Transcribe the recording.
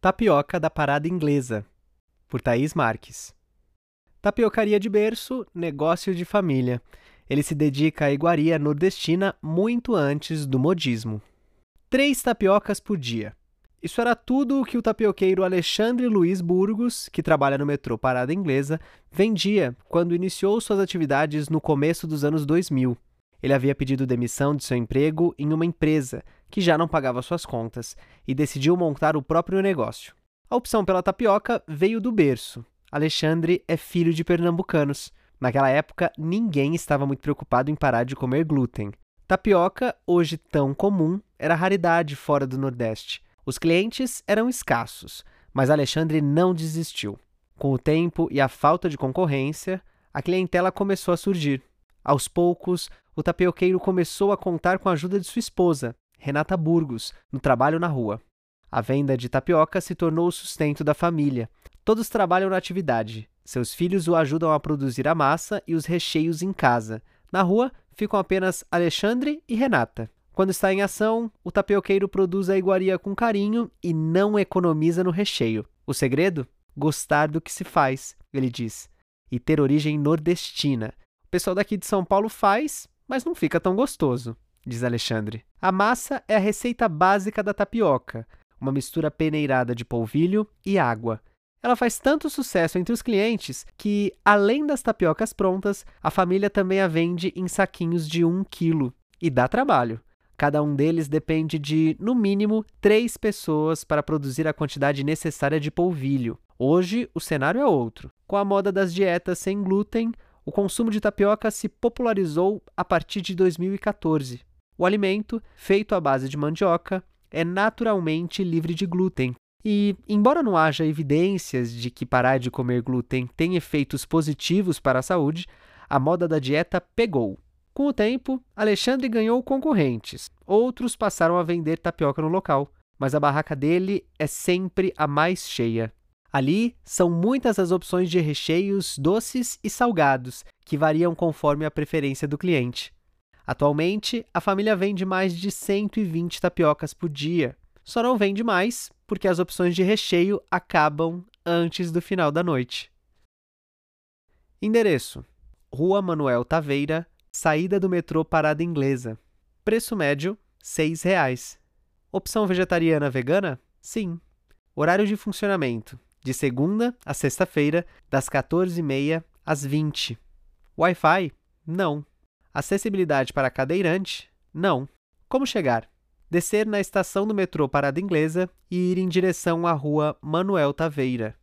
Tapioca da Parada Inglesa, por Thaís Marques. Tapiocaria de berço, negócio de família. Ele se dedica à iguaria nordestina muito antes do modismo. Três tapiocas por dia. Isso era tudo o que o tapioqueiro Alexandre Luiz Burgos, que trabalha no metrô Parada Inglesa, vendia quando iniciou suas atividades no começo dos anos 2000. Ele havia pedido demissão de seu emprego em uma empresa que já não pagava suas contas e decidiu montar o próprio negócio. A opção pela tapioca veio do berço. Alexandre é filho de pernambucanos. Naquela época, ninguém estava muito preocupado em parar de comer glúten. Tapioca, hoje tão comum, era raridade fora do Nordeste. Os clientes eram escassos, mas Alexandre não desistiu. Com o tempo e a falta de concorrência, a clientela começou a surgir. Aos poucos, o tapioqueiro começou a contar com a ajuda de sua esposa, Renata Burgos, no trabalho na rua. A venda de tapioca se tornou o sustento da família. Todos trabalham na atividade. Seus filhos o ajudam a produzir a massa e os recheios em casa. Na rua ficam apenas Alexandre e Renata. Quando está em ação, o tapioqueiro produz a iguaria com carinho e não economiza no recheio. O segredo? Gostar do que se faz, ele diz, e ter origem nordestina. O pessoal daqui de São Paulo faz, mas não fica tão gostoso, diz Alexandre. A massa é a receita básica da tapioca, uma mistura peneirada de polvilho e água. Ela faz tanto sucesso entre os clientes que, além das tapiocas prontas, a família também a vende em saquinhos de 1 quilo. E dá trabalho. Cada um deles depende de, no mínimo, três pessoas para produzir a quantidade necessária de polvilho. Hoje, o cenário é outro. Com a moda das dietas sem glúten, o consumo de tapioca se popularizou a partir de 2014. O alimento, feito à base de mandioca, é naturalmente livre de glúten. E, embora não haja evidências de que parar de comer glúten tem efeitos positivos para a saúde, a moda da dieta pegou. Com o tempo, Alexandre ganhou concorrentes. Outros passaram a vender tapioca no local, mas a barraca dele é sempre a mais cheia. Ali são muitas as opções de recheios doces e salgados, que variam conforme a preferência do cliente. Atualmente, a família vende mais de 120 tapiocas por dia. Só não vende mais porque as opções de recheio acabam antes do final da noite. Endereço: Rua Manuel Taveira, Saída do metrô Parada Inglesa. Preço médio: R$ 6,00. Opção vegetariana vegana? Sim. Horário de funcionamento: de segunda a sexta-feira, das 14h30 às 20 Wi-Fi? Não. Acessibilidade para cadeirante? Não. Como chegar? Descer na estação do metrô Parada Inglesa e ir em direção à rua Manuel Taveira.